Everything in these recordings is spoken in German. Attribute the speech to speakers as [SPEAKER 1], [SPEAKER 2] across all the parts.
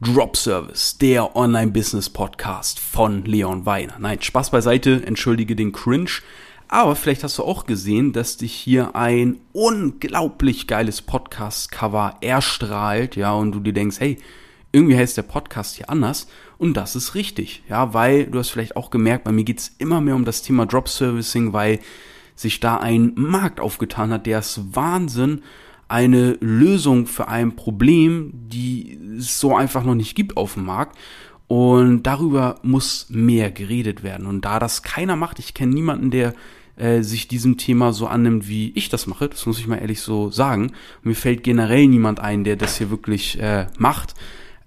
[SPEAKER 1] Drop Service, der Online-Business-Podcast von Leon Weiner. Nein, Spaß beiseite, entschuldige den Cringe. Aber vielleicht hast du auch gesehen, dass dich hier ein unglaublich geiles Podcast-Cover erstrahlt, ja, und du dir denkst, hey, irgendwie heißt der Podcast hier anders. Und das ist richtig, ja, weil du hast vielleicht auch gemerkt, bei mir geht's immer mehr um das Thema Drop Servicing, weil sich da ein Markt aufgetan hat, der ist Wahnsinn eine Lösung für ein Problem, die es so einfach noch nicht gibt auf dem Markt. Und darüber muss mehr geredet werden. Und da das keiner macht, ich kenne niemanden, der äh, sich diesem Thema so annimmt, wie ich das mache, das muss ich mal ehrlich so sagen. Mir fällt generell niemand ein, der das hier wirklich äh, macht.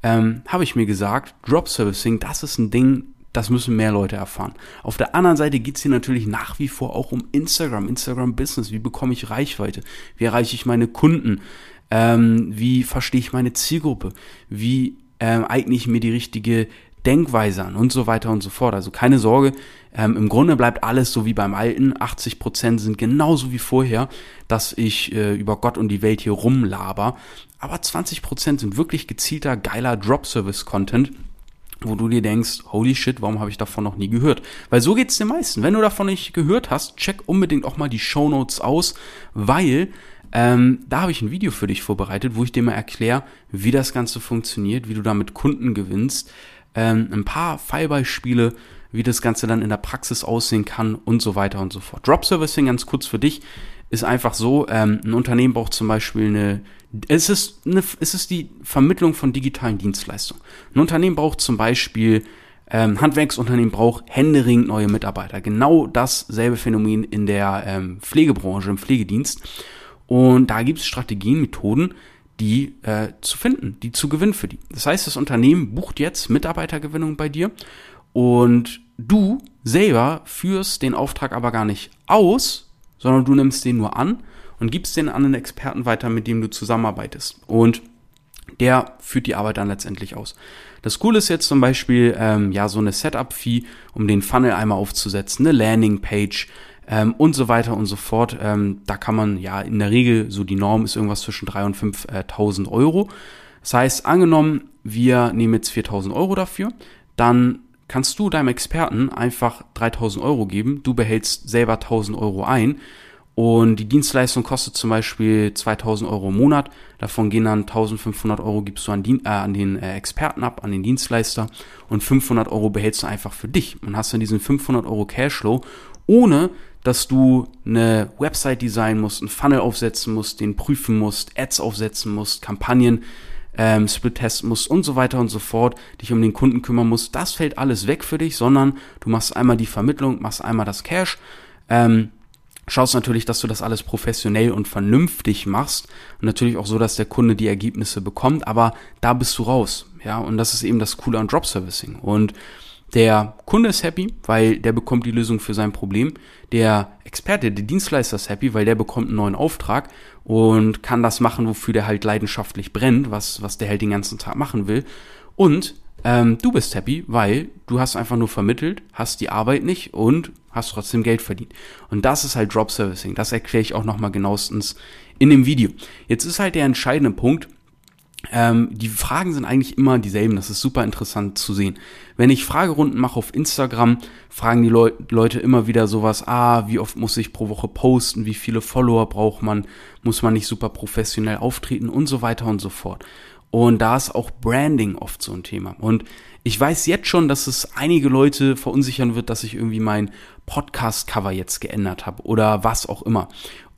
[SPEAKER 1] Ähm, habe ich mir gesagt, Drop Servicing, das ist ein Ding, das müssen mehr Leute erfahren. Auf der anderen Seite geht's hier natürlich nach wie vor auch um Instagram, Instagram Business. Wie bekomme ich Reichweite? Wie erreiche ich meine Kunden? Ähm, wie verstehe ich meine Zielgruppe? Wie ähm, eigne ich mir die richtige Denkweise an und so weiter und so fort. Also keine Sorge, ähm, im Grunde bleibt alles so wie beim Alten. 80 Prozent sind genauso wie vorher, dass ich äh, über Gott und die Welt hier rumlaber. Aber 20 Prozent sind wirklich gezielter, geiler Drop-Service-Content wo du dir denkst, holy shit, warum habe ich davon noch nie gehört? Weil so geht's den meisten. Wenn du davon nicht gehört hast, check unbedingt auch mal die Show Notes aus, weil ähm, da habe ich ein Video für dich vorbereitet, wo ich dir mal erkläre, wie das Ganze funktioniert, wie du damit Kunden gewinnst, ähm, ein paar Fallbeispiele, wie das Ganze dann in der Praxis aussehen kann und so weiter und so fort. Drop Servicing ganz kurz für dich ist einfach so, ähm, ein Unternehmen braucht zum Beispiel eine, es ist, eine, es ist die Vermittlung von digitalen Dienstleistungen. Ein Unternehmen braucht zum Beispiel, ähm, Handwerksunternehmen braucht händeringend neue Mitarbeiter. Genau dasselbe Phänomen in der ähm, Pflegebranche, im Pflegedienst. Und da gibt es Strategien, Methoden, die äh, zu finden, die zu gewinnen für die. Das heißt, das Unternehmen bucht jetzt Mitarbeitergewinnung bei dir und du selber führst den Auftrag aber gar nicht aus, sondern du nimmst den nur an und gibst den an einen Experten weiter, mit dem du zusammenarbeitest. Und der führt die Arbeit dann letztendlich aus. Das Coole ist jetzt zum Beispiel ähm, ja so eine Setup-Fee, um den Funnel einmal aufzusetzen, eine Landing-Page ähm, und so weiter und so fort. Ähm, da kann man ja in der Regel, so die Norm ist irgendwas zwischen 3.000 und 5.000 Euro. Das heißt, angenommen, wir nehmen jetzt 4.000 Euro dafür, dann kannst du deinem Experten einfach 3000 Euro geben, du behältst selber 1000 Euro ein und die Dienstleistung kostet zum Beispiel 2000 Euro im Monat, davon gehen dann 1500 Euro gibst du an, die, äh, an den äh, Experten ab, an den Dienstleister. Und 500 Euro behältst du einfach für dich. Und hast dann diesen 500 Euro Cashflow, ohne dass du eine Website designen musst, einen Funnel aufsetzen musst, den prüfen musst, Ads aufsetzen musst, Kampagnen ähm, Split testen musst und so weiter und so fort, dich um den Kunden kümmern musst, das fällt alles weg für dich, sondern du machst einmal die Vermittlung, machst einmal das Cash, ähm, schaust natürlich, dass du das alles professionell und vernünftig machst und natürlich auch so, dass der Kunde die Ergebnisse bekommt, aber da bist du raus, ja, und das ist eben das Coole an Drop Servicing und der Kunde ist happy, weil der bekommt die Lösung für sein Problem. Der Experte, der Dienstleister ist happy, weil der bekommt einen neuen Auftrag und kann das machen, wofür der halt leidenschaftlich brennt, was, was der halt den ganzen Tag machen will. Und ähm, du bist happy, weil du hast einfach nur vermittelt, hast die Arbeit nicht und hast trotzdem Geld verdient. Und das ist halt Drop Servicing. Das erkläre ich auch nochmal genauestens in dem Video. Jetzt ist halt der entscheidende Punkt, ähm, die Fragen sind eigentlich immer dieselben. Das ist super interessant zu sehen. Wenn ich Fragerunden mache auf Instagram, fragen die Leu Leute immer wieder sowas, ah, wie oft muss ich pro Woche posten, wie viele Follower braucht man, muss man nicht super professionell auftreten und so weiter und so fort. Und da ist auch Branding oft so ein Thema. Und ich weiß jetzt schon, dass es einige Leute verunsichern wird, dass ich irgendwie mein Podcast-Cover jetzt geändert habe oder was auch immer.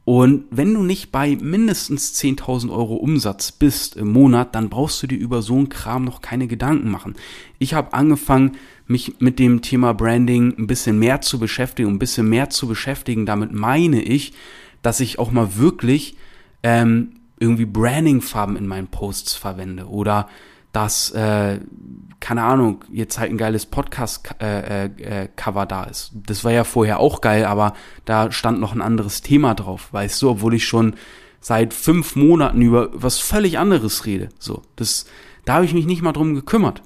[SPEAKER 1] Und wenn du nicht bei mindestens 10.000 Euro Umsatz bist im Monat, dann brauchst du dir über so einen Kram noch keine Gedanken machen. Ich habe angefangen, mich mit dem Thema Branding ein bisschen mehr zu beschäftigen, ein bisschen mehr zu beschäftigen. Damit meine ich, dass ich auch mal wirklich ähm, irgendwie Branding-Farben in meinen Posts verwende oder dass, äh, keine Ahnung, jetzt halt ein geiles Podcast-Cover äh, äh, äh da ist. Das war ja vorher auch geil, aber da stand noch ein anderes Thema drauf, weißt du, obwohl ich schon seit fünf Monaten über was völlig anderes rede. So, das, da habe ich mich nicht mal drum gekümmert.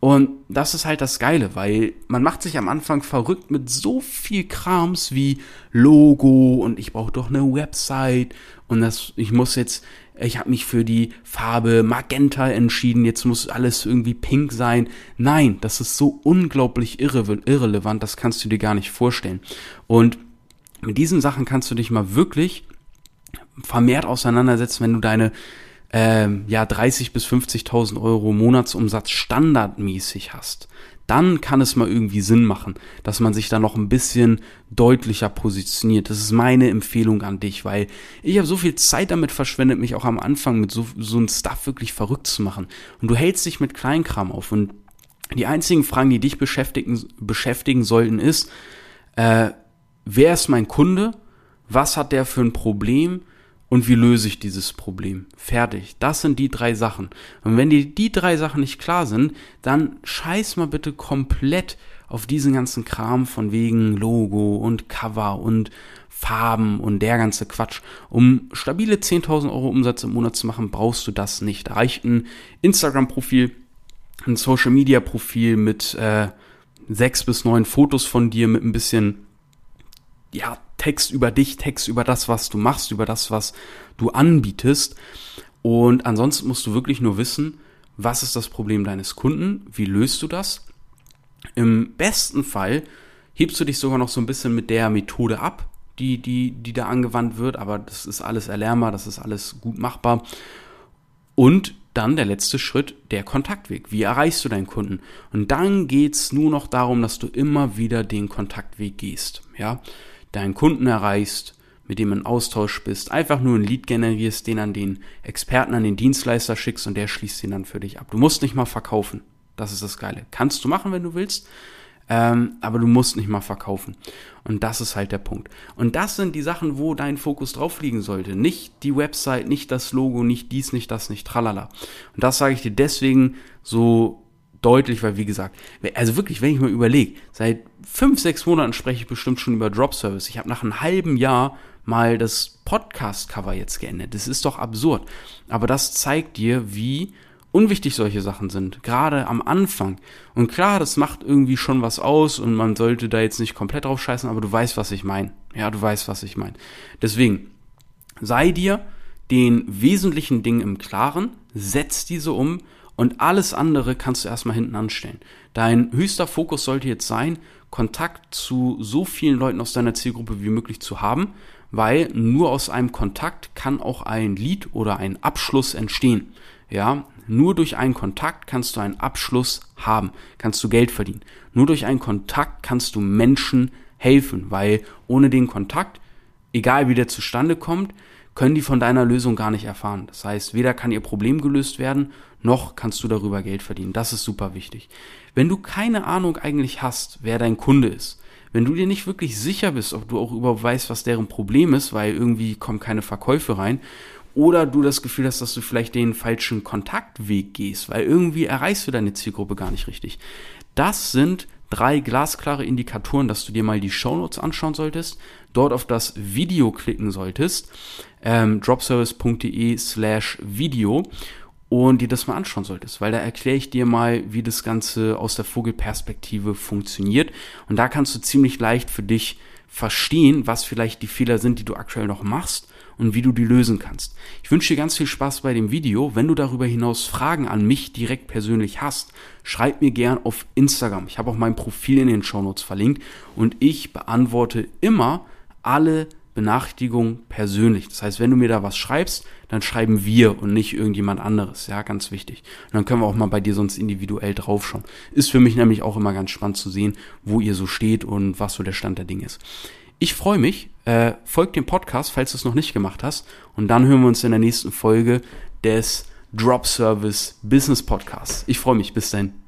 [SPEAKER 1] Und das ist halt das Geile, weil man macht sich am Anfang verrückt mit so viel Krams wie Logo und ich brauche doch eine Website und das, ich muss jetzt ich habe mich für die Farbe Magenta entschieden, jetzt muss alles irgendwie pink sein. Nein, das ist so unglaublich irre irrelevant, das kannst du dir gar nicht vorstellen. Und mit diesen Sachen kannst du dich mal wirklich vermehrt auseinandersetzen, wenn du deine ähm, ja 30 bis 50.000 Euro Monatsumsatz standardmäßig hast dann kann es mal irgendwie Sinn machen, dass man sich da noch ein bisschen deutlicher positioniert. Das ist meine Empfehlung an dich, weil ich habe so viel Zeit damit verschwendet, mich auch am Anfang mit so, so einem Stuff wirklich verrückt zu machen. Und du hältst dich mit Kleinkram auf. Und die einzigen Fragen, die dich beschäftigen, beschäftigen sollten, ist, äh, wer ist mein Kunde? Was hat der für ein Problem? Und wie löse ich dieses Problem? Fertig. Das sind die drei Sachen. Und wenn dir die drei Sachen nicht klar sind, dann scheiß mal bitte komplett auf diesen ganzen Kram von wegen Logo und Cover und Farben und der ganze Quatsch. Um stabile 10.000 Euro Umsatz im Monat zu machen, brauchst du das nicht. Da reicht ein Instagram-Profil, ein Social-Media-Profil mit äh, sechs bis neun Fotos von dir mit ein bisschen ja, Text über dich, Text über das, was du machst, über das, was du anbietest. Und ansonsten musst du wirklich nur wissen, was ist das Problem deines Kunden, wie löst du das. Im besten Fall hebst du dich sogar noch so ein bisschen mit der Methode ab, die, die, die da angewandt wird, aber das ist alles erlernbar, das ist alles gut machbar. Und dann der letzte Schritt, der Kontaktweg. Wie erreichst du deinen Kunden? Und dann geht's nur noch darum, dass du immer wieder den Kontaktweg gehst. Ja, deinen Kunden erreichst, mit dem in Austausch bist, einfach nur ein Lead generierst, den an den Experten, an den Dienstleister schickst und der schließt ihn dann für dich ab. Du musst nicht mal verkaufen. Das ist das Geile. Kannst du machen, wenn du willst, ähm, aber du musst nicht mal verkaufen. Und das ist halt der Punkt. Und das sind die Sachen, wo dein Fokus drauf liegen sollte. Nicht die Website, nicht das Logo, nicht dies, nicht das, nicht tralala. Und das sage ich dir deswegen so deutlich, weil wie gesagt, also wirklich, wenn ich mal überlege, seit fünf, sechs Monaten spreche ich bestimmt schon über Drop Service. Ich habe nach einem halben Jahr mal das Podcast-Cover jetzt geändert. Das ist doch absurd. Aber das zeigt dir, wie unwichtig solche Sachen sind, gerade am Anfang. Und klar, das macht irgendwie schon was aus und man sollte da jetzt nicht komplett drauf scheißen, aber du weißt, was ich meine. Ja, du weißt, was ich meine. Deswegen, sei dir den wesentlichen Dingen im Klaren, setz diese um und alles andere kannst du erstmal hinten anstellen. Dein höchster Fokus sollte jetzt sein, Kontakt zu so vielen Leuten aus deiner Zielgruppe wie möglich zu haben, weil nur aus einem Kontakt kann auch ein Lied oder ein Abschluss entstehen. Ja, nur durch einen Kontakt kannst du einen Abschluss haben, kannst du Geld verdienen. Nur durch einen Kontakt kannst du Menschen helfen, weil ohne den Kontakt, egal wie der zustande kommt, können die von deiner Lösung gar nicht erfahren. Das heißt, weder kann ihr Problem gelöst werden, noch kannst du darüber Geld verdienen. Das ist super wichtig. Wenn du keine Ahnung eigentlich hast, wer dein Kunde ist, wenn du dir nicht wirklich sicher bist, ob du auch überhaupt weißt, was deren Problem ist, weil irgendwie kommen keine Verkäufe rein, oder du das Gefühl hast, dass du vielleicht den falschen Kontaktweg gehst, weil irgendwie erreichst du deine Zielgruppe gar nicht richtig. Das sind drei glasklare Indikatoren, dass du dir mal die Shownotes anschauen solltest, dort auf das Video klicken solltest, ähm, dropservice.de slash Video und dir das mal anschauen solltest, weil da erkläre ich dir mal, wie das Ganze aus der Vogelperspektive funktioniert und da kannst du ziemlich leicht für dich verstehen, was vielleicht die Fehler sind, die du aktuell noch machst und wie du die lösen kannst. Ich wünsche dir ganz viel Spaß bei dem Video. Wenn du darüber hinaus Fragen an mich direkt persönlich hast, schreib mir gern auf Instagram. Ich habe auch mein Profil in den Shownotes verlinkt und ich beantworte immer alle Benachrichtigungen persönlich. Das heißt, wenn du mir da was schreibst, dann schreiben wir und nicht irgendjemand anderes. Ja, ganz wichtig. Und dann können wir auch mal bei dir sonst individuell draufschauen. Ist für mich nämlich auch immer ganz spannend zu sehen, wo ihr so steht und was so der Stand der Dinge ist. Ich freue mich. Äh, folgt dem Podcast, falls du es noch nicht gemacht hast. Und dann hören wir uns in der nächsten Folge des Drop Service Business Podcasts. Ich freue mich. Bis dann.